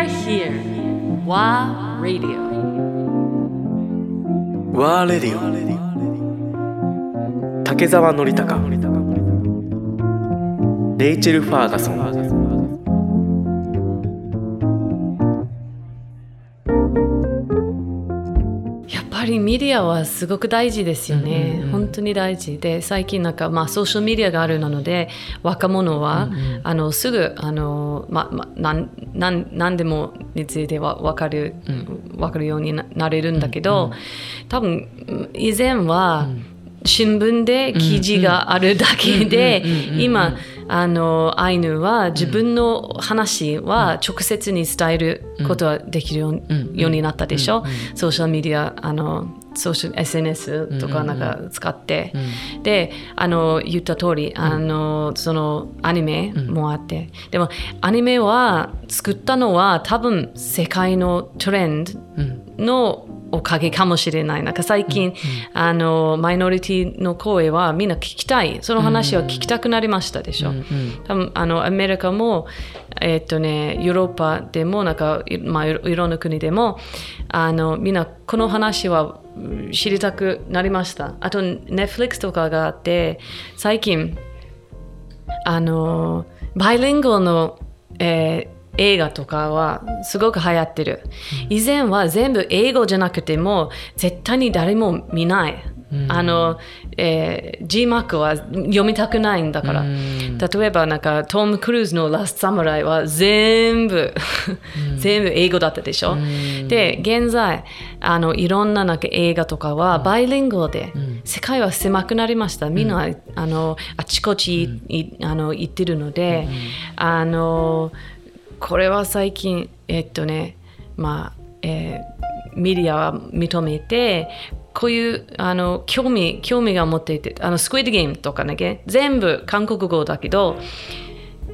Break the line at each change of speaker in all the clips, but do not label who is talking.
are here. WA Radio.
ワーレディオ竹澤典孝レイチェル・ファーガソン
やっぱりメディアはすごく大事ですよね。本当に大事で最近なんかまあソーシャルメディアがあるので若者は、あのすぐあのままなんなん何でもについては分かる、分かるようにななれるんだけど、多分以前は、新聞で記事があるだけで今あのアイヌは自分の話は直接に伝えることができるようになったでしょ、ソーシャルメディアあのソーシャル SNS とかなんか使って、であの言った通りあのそのアニメもあって、でもアニメは作ったのは多分世界のトレンドのおかげかもしれない。なんか最近、あのマイノリティの声はみんな聞きたい。その話は聞きたくなりましたでしょ。多分あのアメリカも、えっとね、ヨーロッパでもなんか、いまあ、いろんな国でもあのみんなこの話はうん知りたくなりました。あと Netflix とかがあって最近あのバイリンガルの、えー映画とかはすごく流行ってる。以前は全部英語じゃなくても絶対に誰も見ない。あの、えー、G マークは読みたくないんだから。例えばなんかトム・クルーズのラストサムライは全部、全部英語だったでしょ？で、現在、あのいろんななんか映画とかはバイリンガルで、世界は狭くなりました。みんな、あのあちこちい、あの行ってるので、あのこれは最近、えっとね、まあ、えーメディアは認めて、こういうあの興味興味が持っていて、あのスクイッドゲームとかね、全部韓国語だけど、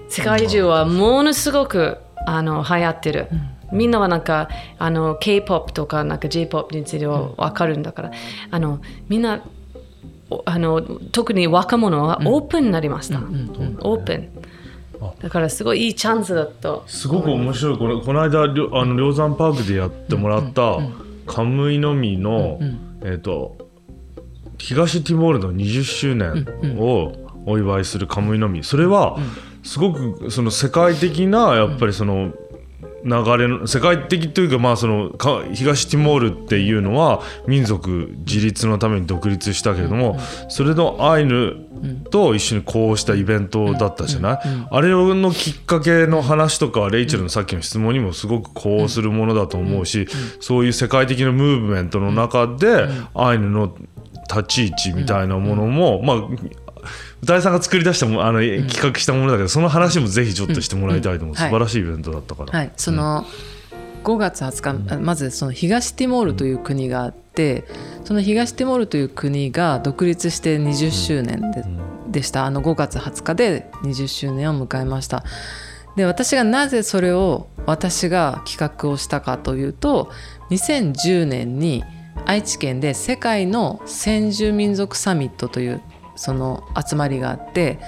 世界中はものすごくあの流行ってる。みんなはなんかあの K-POP とかなんか J-POP については分かるんだから、あのみんなおあの特に若者はオープンになりました。オープン。だからすごいいいチャンスだと。
すごく面白い。これこの間りょあの梁山パークでやってもらったカムイの実の、えっ、と東ティモールの20周年をお祝いするカムイの実それはすごくその世界的なやっぱりその流れの世界的というかまあそのか東ティモールっていうのは民族自立のために独立したけれどもそれのアイヌと一緒にこうしたイベントだったじゃない？あれのきっかけの話とかはレイチェルのさっきの質問にもすごくこうするものだと思うしそういう世界的なムーブメントの中でアイヌの立ち位置みたいなものもまあ歌井さんが作り出したもあの企画したものだけどその話もぜひちょっとしてもらいたいと思う。
うん。
素晴らしいイベントだったから。
はい、その5月20日、あまずその東ティモールという国があってその東ティモールという国が独立して20周年で,、でした。あの5月20日で20周年を迎えました。で私がなぜそれを私が企画をしたかというと2010年に愛知県で世界の先住民族サミットというその集まりがあって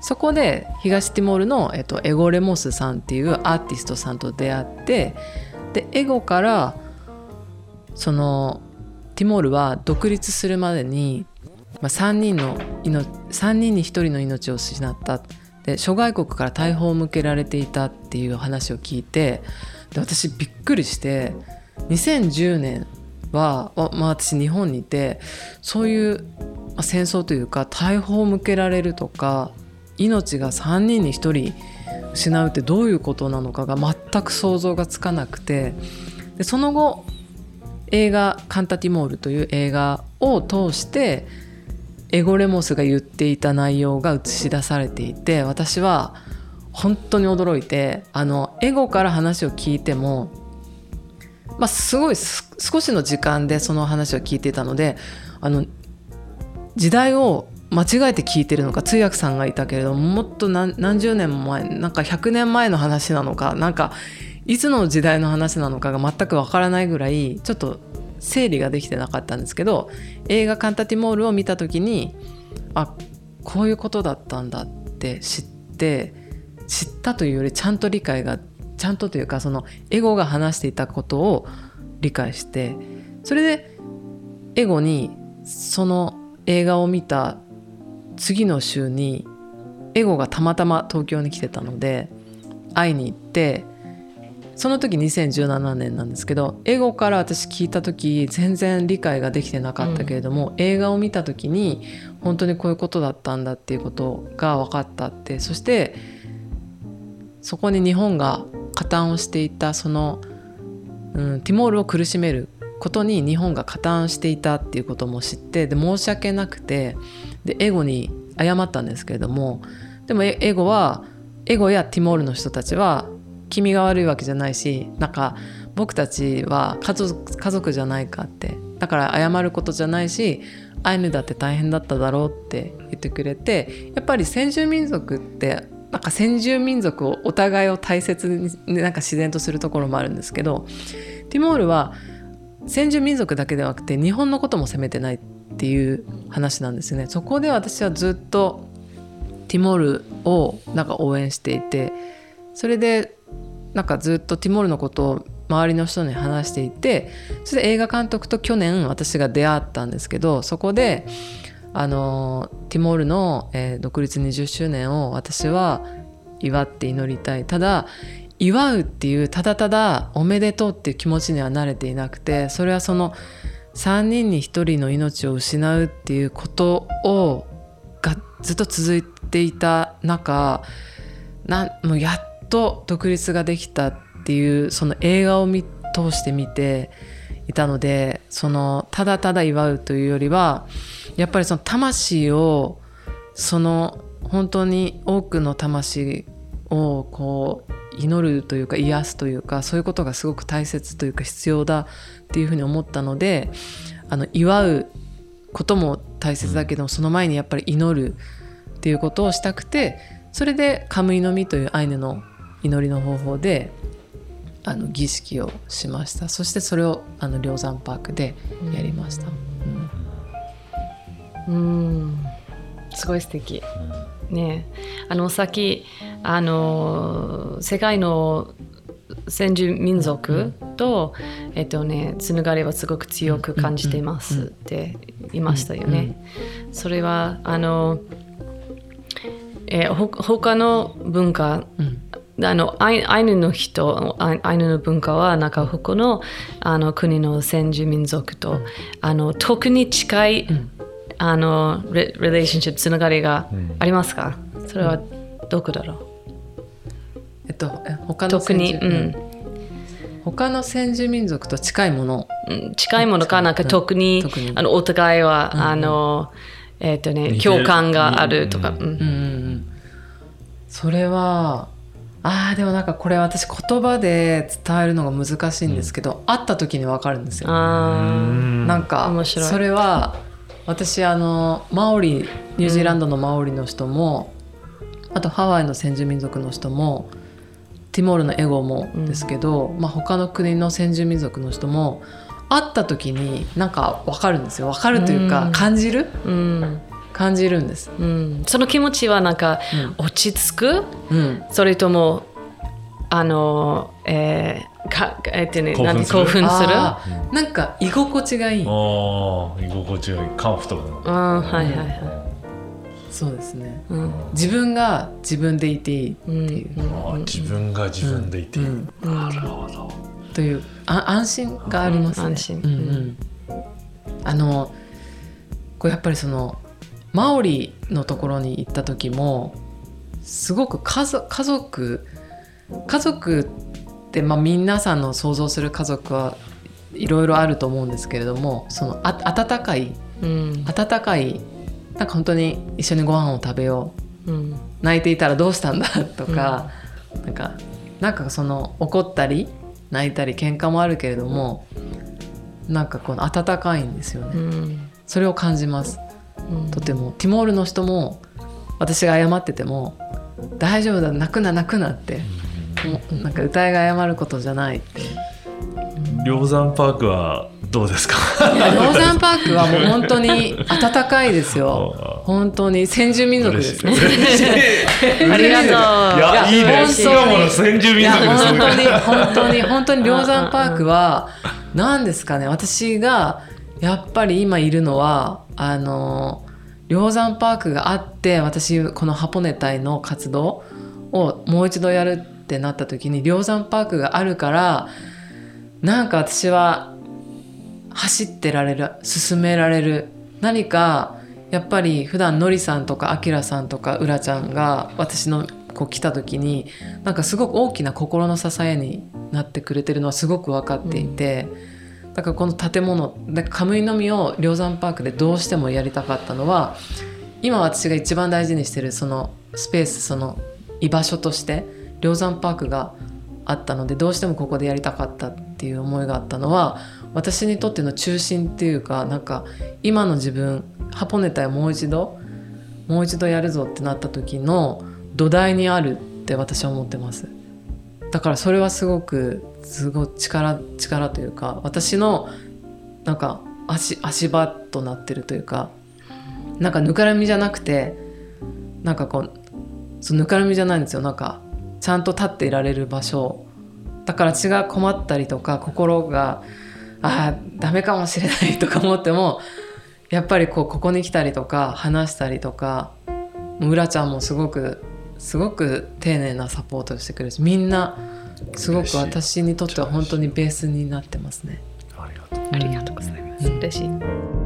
そこで東ティモールの、えっと、エゴ・レモスさんっていうアーティストさんと出会ってでエゴからそのティモールは独立するまでに、まあ、3, 人の3人に1人の命を失った。で諸外国から大砲を向けられていたっていう話を聞いてで私びっくりして2010年は、まあ、私日本にいてそういう戦争というか大砲を向けられるとか命が3人に1人失うってどういうことなのかが全く想像がつかなくてでその後映画「カンタティモール」という映画を通してエゴレモスが言っていた内容が映し出されていて私は本当に驚いてあのエゴから話を聞いても、まあ、すごい少しの時間でその話を聞いていたのであの時代を間違えて聞いてるのか通訳さんがいたけれどももっと何十年も前なんか100年前の話なのかなんかいつの時代の話なのかが全くわからないぐらいちょっと整理ができてなかったんですけど映画「カンタティモール」を見た時にあこういうことだったんだって知って知ったというよりちゃんと理解がちゃんとというかそのエゴが話していたことを理解してそれでエゴにその映画を見た次の週にエゴがたまたま東京に来てたので会いに行ってその時2017年なんですけどエゴから私聞いた時全然理解ができてなかったけれども、うん、映画を見た時に本当にこういうことだったんだっていうことが分かったってそしてそこに日本が加担をしていたその、うん、ティモールを苦しめることに日本が加担していたっていうことも知ってで申し訳なくてでエゴに謝ったんですけれどもでもエゴはエゴやティモールの人たちは君が悪いわけじゃないしなんか僕たちは家族家族じゃないかってだから謝ることじゃないしアイヌだって大変だっただろうって言ってくれてやっぱり先住民族ってなんか先住民族をお互いを大切になんか自然とするところもあるんですけどティモールは先住民族だけではなくて日本のことも責めてないっていう話なんですね。そこで私はずっとティモールをなんか応援していてそれでなんかずっとティモールのことを周りの人に話していてそれで映画監督と去年私が出会ったんですけどそこであのティモールの、えー、独立20周年を私は祝って祈りたいただ祝うっていうただただおめでとうっていう気持ちには慣れていなくてそれはその3人に1人の命を失うっていうことをがずっと続いていた中なもうやっと独立ができたっていうその映画を見通して見ていたのでそのただただ祝うというよりはやっぱりその魂をその本当に多くの魂をこう祈るというか癒すというかそういうことがすごく大切というか必要だっていうふうに思ったのであの祝うことも大切だけども、その前にやっぱり祈るっていうことをしたくてそれでカムイの実というアイヌの祈りの方法であの儀式をしました。そしてそれをあの梁山パークでやりました。
うん、うん。すごい素敵。ね。あのさっきあの世界の先住民族と、えっとね、つながりはすごく強く感じていますって言いましたよね。それはあの、えー、ほ他の文化、あのアイアイヌの人アイヌの文化はなんか他のあの国の先住民族と、あの特に近い、あのレレレーションシップつながりがありますか、それはどこだろう、
と他の
特に、うん、
他の先住民族と近いもの、
うん、近いものかなんか特に,、あのお互いは、うん、あのえっ、とね共感があるとか、うん。
それはあーでもなんかこれ私言葉で伝えるのが難しいんですけど、会った時に分かるんですよ。なんかそれは私あのマオリニュージーランドのマオリの人も、あとハワイの先住民族の人もティモールのエゴもですけど、うん、まあ、他の国の先住民族の人も会った時になんか分かるんですよ。分かるというか、感じる、うん、感じるんです、
うん、その気持ちはなんか落ち着く、うん、それともあの、えーかえってね、なん興奮する？
なんか居心地がいい。あ
あ居心地がいい。カンフトブル
あはいはいはい
そうですね、うん、自分が自分でいていいっていう、
うん、自分が自分でいていい、なるほど。
というあ安心がありますね、
安心、
うんうん、あのこうやっぱりそのマオリのところに行った時もすごく家族家族家族って、まあ、皆さんの想像する家族はいろいろあると思うんですけれどもそのあ温かい、うん、温かいなんか本当に一緒にご飯を食べよう、うん、泣いていたらどうしたんだとか、うん、なんかなんかその怒ったり泣いたり喧嘩もあるけれどもなんかこの温かいんですよね、うん、それを感じます、うん、とても。ティモールの人も私が謝ってても「大丈夫だ泣くな泣くな」ってもうなんか歌いが謝ることじゃないって。
梁山パークはどうですか？
いや ローザンパークはもう本当に暖かいですよ。本当に先住民族ですね。
ありがとう。
い。やいいね。
嬉し
巣鴨の先住民族です
本当に本当に本当に梁山パークは何ですかね。私がやっぱり今いるのはあの梁山パークがあって私このハポネ隊の活動をもう一度やるってなった時に梁山パークがあるからなんか私は走ってられる進められる。何かやっぱり普段のりさんとかあきらさんとかうらちゃんが私のこう来た時になんかすごく大きな心の支えになってくれてるのはすごく分かっていて、だからこの建物でカムイのみを梁山パークでどうしてもやりたかったのは今私が一番大事にしてるそのスペースその居場所として梁山パークがあったのでどうしてもここでやりたかったっていう思いがあったのは私にとっての中心っていうかなんか今の自分ハポネタをもう一度もう一度やるぞってなった時の土台にあるって私は思ってます。だからそれはすごくすごい力力というか私のなんか足足場となってるというかなんかぬかるみじゃなくてなんかこうそうぬかるみじゃないんですよ。なんかちゃんと立っていられる場所だから血が困ったりとか心があーダメかもしれないとか思ってもやっぱりこうここに来たりとか話したりとかもううらちゃんもすごくすごく丁寧なサポートをしてくれるしみんなすごく私にとっては本当にベースになってますね。
ありがとう
ありがとうございます。嬉しい。